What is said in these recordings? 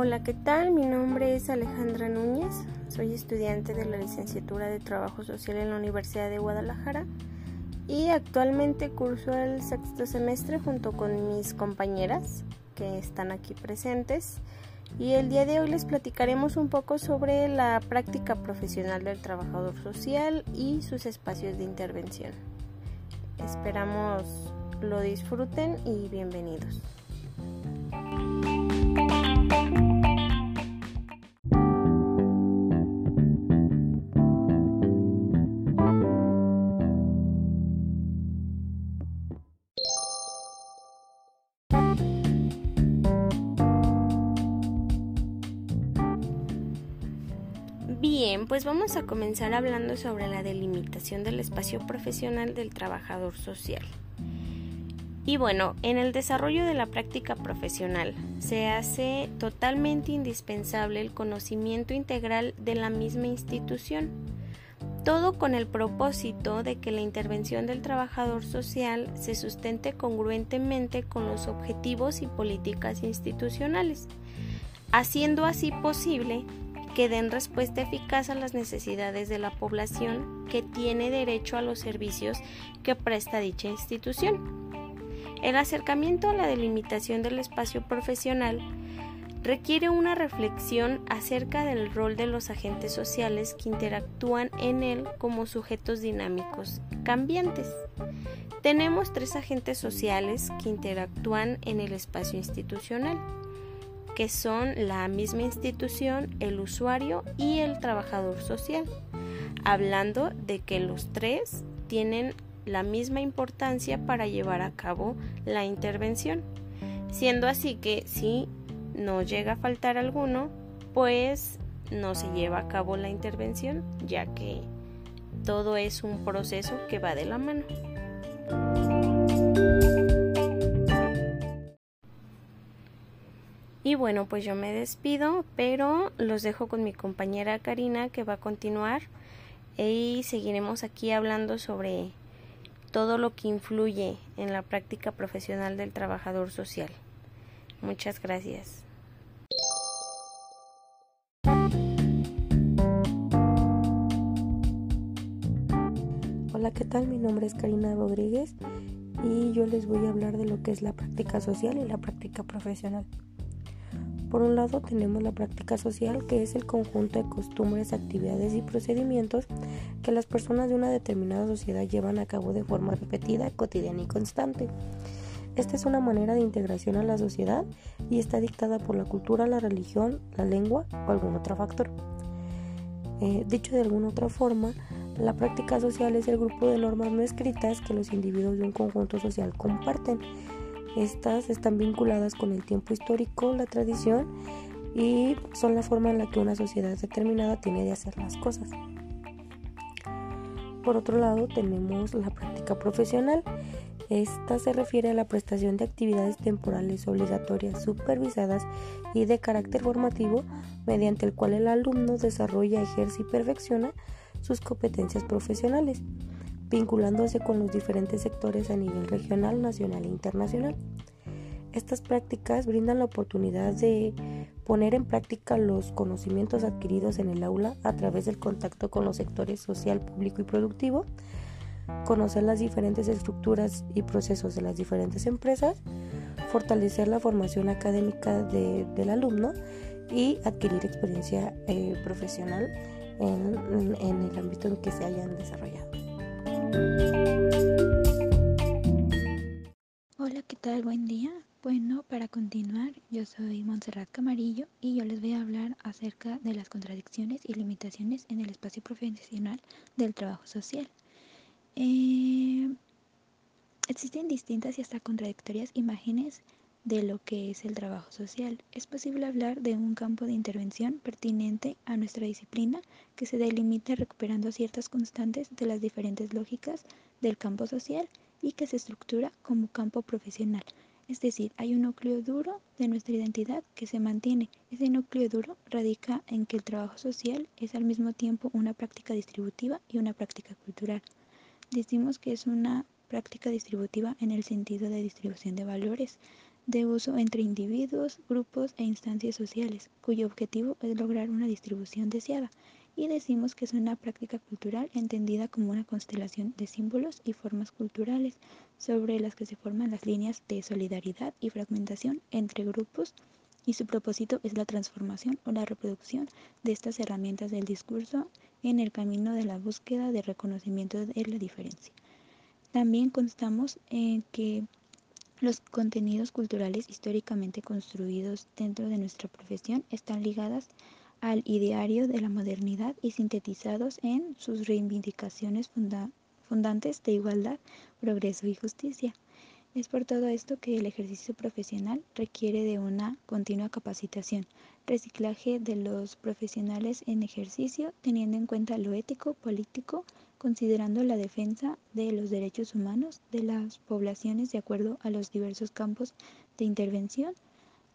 Hola, ¿qué tal? Mi nombre es Alejandra Núñez, soy estudiante de la licenciatura de Trabajo Social en la Universidad de Guadalajara y actualmente curso el sexto semestre junto con mis compañeras que están aquí presentes y el día de hoy les platicaremos un poco sobre la práctica profesional del trabajador social y sus espacios de intervención. Esperamos lo disfruten y bienvenidos. Bien, pues vamos a comenzar hablando sobre la delimitación del espacio profesional del trabajador social. Y bueno, en el desarrollo de la práctica profesional se hace totalmente indispensable el conocimiento integral de la misma institución, todo con el propósito de que la intervención del trabajador social se sustente congruentemente con los objetivos y políticas institucionales, haciendo así posible que den respuesta eficaz a las necesidades de la población que tiene derecho a los servicios que presta dicha institución. El acercamiento a la delimitación del espacio profesional requiere una reflexión acerca del rol de los agentes sociales que interactúan en él como sujetos dinámicos cambiantes. Tenemos tres agentes sociales que interactúan en el espacio institucional que son la misma institución, el usuario y el trabajador social, hablando de que los tres tienen la misma importancia para llevar a cabo la intervención, siendo así que si no llega a faltar alguno, pues no se lleva a cabo la intervención, ya que todo es un proceso que va de la mano. Y bueno, pues yo me despido, pero los dejo con mi compañera Karina que va a continuar y seguiremos aquí hablando sobre todo lo que influye en la práctica profesional del trabajador social. Muchas gracias. Hola, ¿qué tal? Mi nombre es Karina Rodríguez y yo les voy a hablar de lo que es la práctica social y la práctica profesional. Por un lado tenemos la práctica social, que es el conjunto de costumbres, actividades y procedimientos que las personas de una determinada sociedad llevan a cabo de forma repetida, cotidiana y constante. Esta es una manera de integración a la sociedad y está dictada por la cultura, la religión, la lengua o algún otro factor. Eh, dicho de alguna otra forma, la práctica social es el grupo de normas no escritas que los individuos de un conjunto social comparten estas están vinculadas con el tiempo histórico, la tradición y son la forma en la que una sociedad determinada tiene de hacer las cosas. Por otro lado, tenemos la práctica profesional. Esta se refiere a la prestación de actividades temporales obligatorias supervisadas y de carácter formativo mediante el cual el alumno desarrolla, ejerce y perfecciona sus competencias profesionales vinculándose con los diferentes sectores a nivel regional, nacional e internacional. Estas prácticas brindan la oportunidad de poner en práctica los conocimientos adquiridos en el aula a través del contacto con los sectores social, público y productivo, conocer las diferentes estructuras y procesos de las diferentes empresas, fortalecer la formación académica del alumno y adquirir experiencia eh, profesional en el ámbito en que se hayan desarrollado. Hola, ¿qué tal? Buen día. Bueno, para continuar, yo soy Montserrat Camarillo y yo les voy a hablar acerca de las contradicciones y limitaciones en el espacio profesional del trabajo social. Eh, existen distintas y hasta contradictorias imágenes de lo que es el trabajo social. Es posible hablar de un campo de intervención pertinente a nuestra disciplina que se delimite recuperando ciertas constantes de las diferentes lógicas del campo social y que se estructura como campo profesional. Es decir, hay un núcleo duro de nuestra identidad que se mantiene. Ese núcleo duro radica en que el trabajo social es al mismo tiempo una práctica distributiva y una práctica cultural. Decimos que es una práctica distributiva en el sentido de distribución de valores, de uso entre individuos, grupos e instancias sociales, cuyo objetivo es lograr una distribución deseada, y decimos que es una práctica cultural entendida como una constelación de símbolos y formas culturales sobre las que se forman las líneas de solidaridad y fragmentación entre grupos y su propósito es la transformación o la reproducción de estas herramientas del discurso en el camino de la búsqueda de reconocimiento de la diferencia. También constamos en que los contenidos culturales históricamente construidos dentro de nuestra profesión están ligadas al ideario de la modernidad y sintetizados en sus reivindicaciones fundantes de igualdad, progreso y justicia. Es por todo esto que el ejercicio profesional requiere de una continua capacitación, reciclaje de los profesionales en ejercicio, teniendo en cuenta lo ético, político, considerando la defensa de los derechos humanos de las poblaciones de acuerdo a los diversos campos de intervención,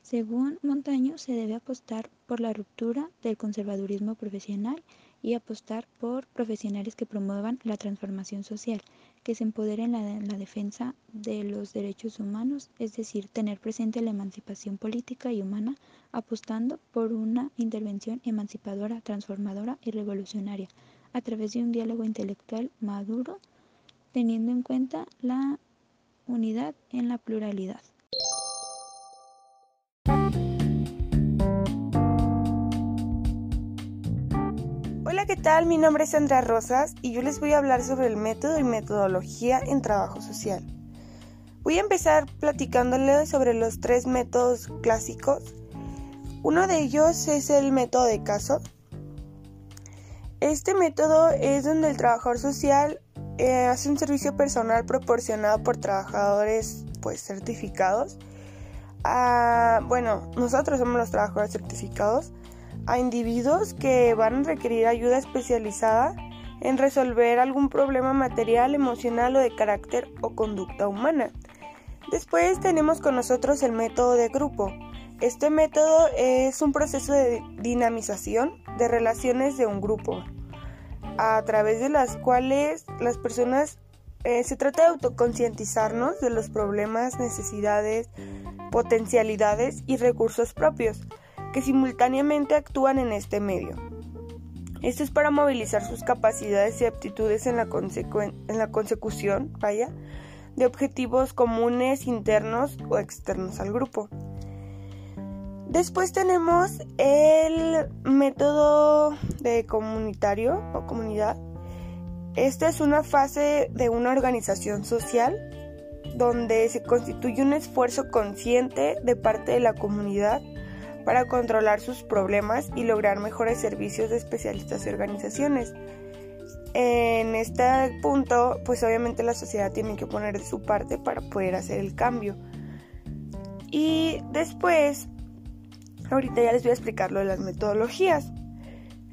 según Montaño, se debe apostar por la ruptura del conservadurismo profesional y apostar por profesionales que promuevan la transformación social, que se empoderen en la, defensa de los derechos humanos, es decir, tener presente la emancipación política y humana, apostando por una intervención emancipadora, transformadora y revolucionaria, a través de un diálogo intelectual maduro, teniendo en cuenta la unidad en la pluralidad. Hola, ¿qué tal? Mi nombre es Andrea Rosas y yo les voy a hablar sobre el método y metodología en trabajo social. Voy a empezar platicándoles sobre los tres métodos clásicos. Uno de ellos es el método de caso. Este método es donde el trabajador social eh, hace un servicio personal proporcionado por trabajadores pues certificados. Ah, bueno, nosotros somos los trabajadores certificados a individuos que van a requerir ayuda especializada en resolver algún problema material, emocional o de carácter o conducta humana. Después tenemos con nosotros el método de grupo. Este método es un proceso de dinamización de relaciones de un grupo, a través de las cuales las personas eh, se trata de autoconcientizarnos de los problemas, necesidades, potencialidades y recursos propios que simultáneamente actúan en este medio. Esto es para movilizar sus capacidades y aptitudes en la, consecución de objetivos comunes internos o externos al grupo. Después tenemos el método de comunitario o comunidad. Esta es una fase de una organización social donde se constituye un esfuerzo consciente de parte de la comunidad para controlar sus problemas y lograr mejores servicios de especialistas y organizaciones. En este punto, pues obviamente la sociedad tiene que poner de su parte para poder hacer el cambio. Y después, ahorita ya les voy a explicar lo de las metodologías.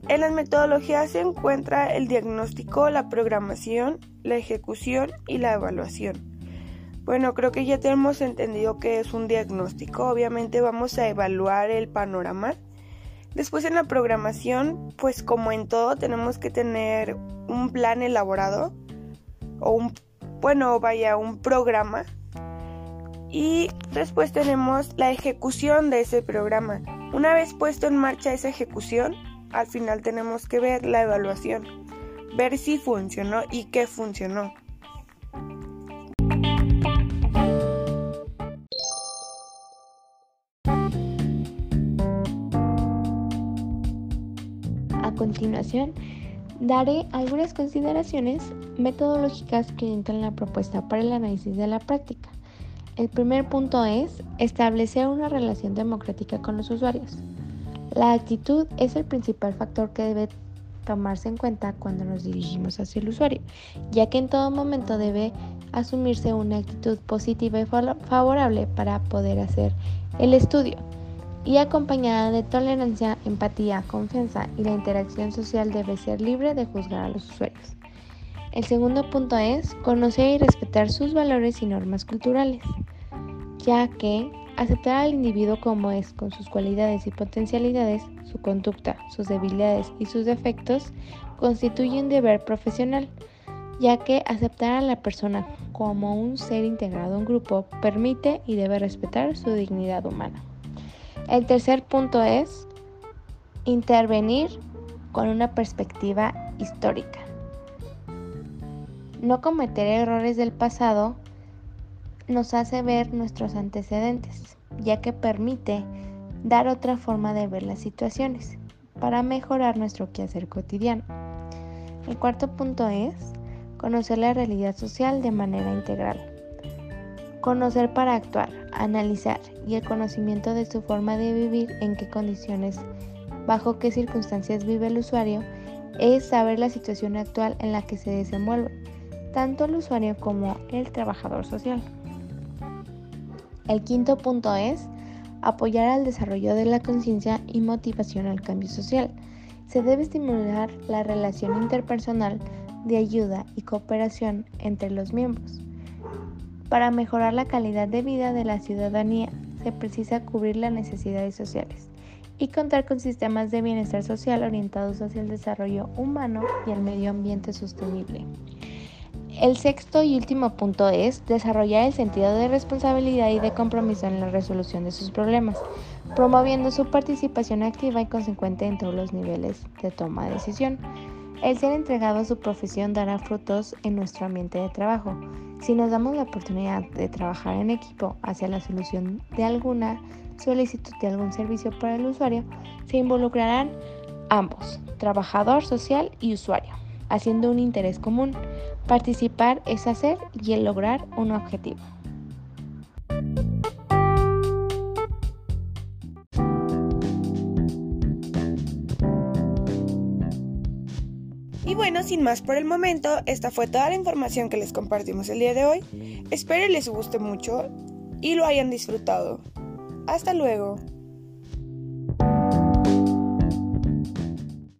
En las metodologías se encuentra el diagnóstico, la programación, la ejecución y la evaluación. Bueno, creo que ya tenemos entendido que es un diagnóstico. Obviamente vamos a evaluar el panorama. Después en la programación, pues como en todo, tenemos que tener un plan elaborado o un, bueno, vaya, un programa. Y después tenemos la ejecución de ese programa. Una vez puesto en marcha esa ejecución, al final tenemos que ver la evaluación, ver si funcionó y qué funcionó. continuación, daré algunas consideraciones metodológicas que entran en la propuesta para el análisis de la práctica. El primer punto es establecer una relación democrática con los usuarios. La actitud es el principal factor que debe tomarse en cuenta cuando nos dirigimos hacia el usuario, ya que en todo momento debe asumirse una actitud positiva y favorable para poder hacer el estudio y acompañada de tolerancia, empatía, confianza y la interacción social debe ser libre de juzgar a los usuarios. El segundo punto es conocer y respetar sus valores y normas culturales, ya que aceptar al individuo como es, con sus cualidades y potencialidades, su conducta, sus debilidades y sus defectos, constituye un deber profesional. ya que aceptar a la persona como un ser integrado a un grupo permite y debe respetar su dignidad humana. El tercer punto es intervenir con una perspectiva histórica. No cometer errores del pasado nos hace ver nuestros antecedentes, ya que permite dar otra forma de ver las situaciones para mejorar nuestro quehacer cotidiano. El cuarto punto es conocer la realidad social de manera integral. Conocer para actuar, analizar y el conocimiento de su forma de vivir, en qué condiciones, bajo qué circunstancias vive el usuario, es saber la situación actual en la que se desenvuelve, tanto el usuario como el trabajador social. El quinto punto es apoyar al desarrollo de la conciencia y motivación al cambio social. Se debe estimular la relación interpersonal de ayuda y cooperación entre los miembros. Para mejorar la calidad de vida de la ciudadanía se precisa cubrir las necesidades sociales y contar con sistemas de bienestar social orientados hacia el desarrollo humano y el medio ambiente sostenible. El sexto y último punto es desarrollar el sentido de responsabilidad y de compromiso en la resolución de sus problemas, promoviendo su participación activa y consecuente en todos los niveles de toma de decisión. El ser entregado a su profesión dará frutos en nuestro ambiente de trabajo. Si nos damos la oportunidad de trabajar en equipo hacia la solución de alguna solicitud de algún servicio para el usuario, se involucrarán ambos, trabajador social y usuario, haciendo un interés común. Participar es hacer y el lograr un objetivo. Y bueno, sin más por el momento, esta fue toda la información que les compartimos el día de hoy. Espero les guste mucho y lo hayan disfrutado. Hasta luego.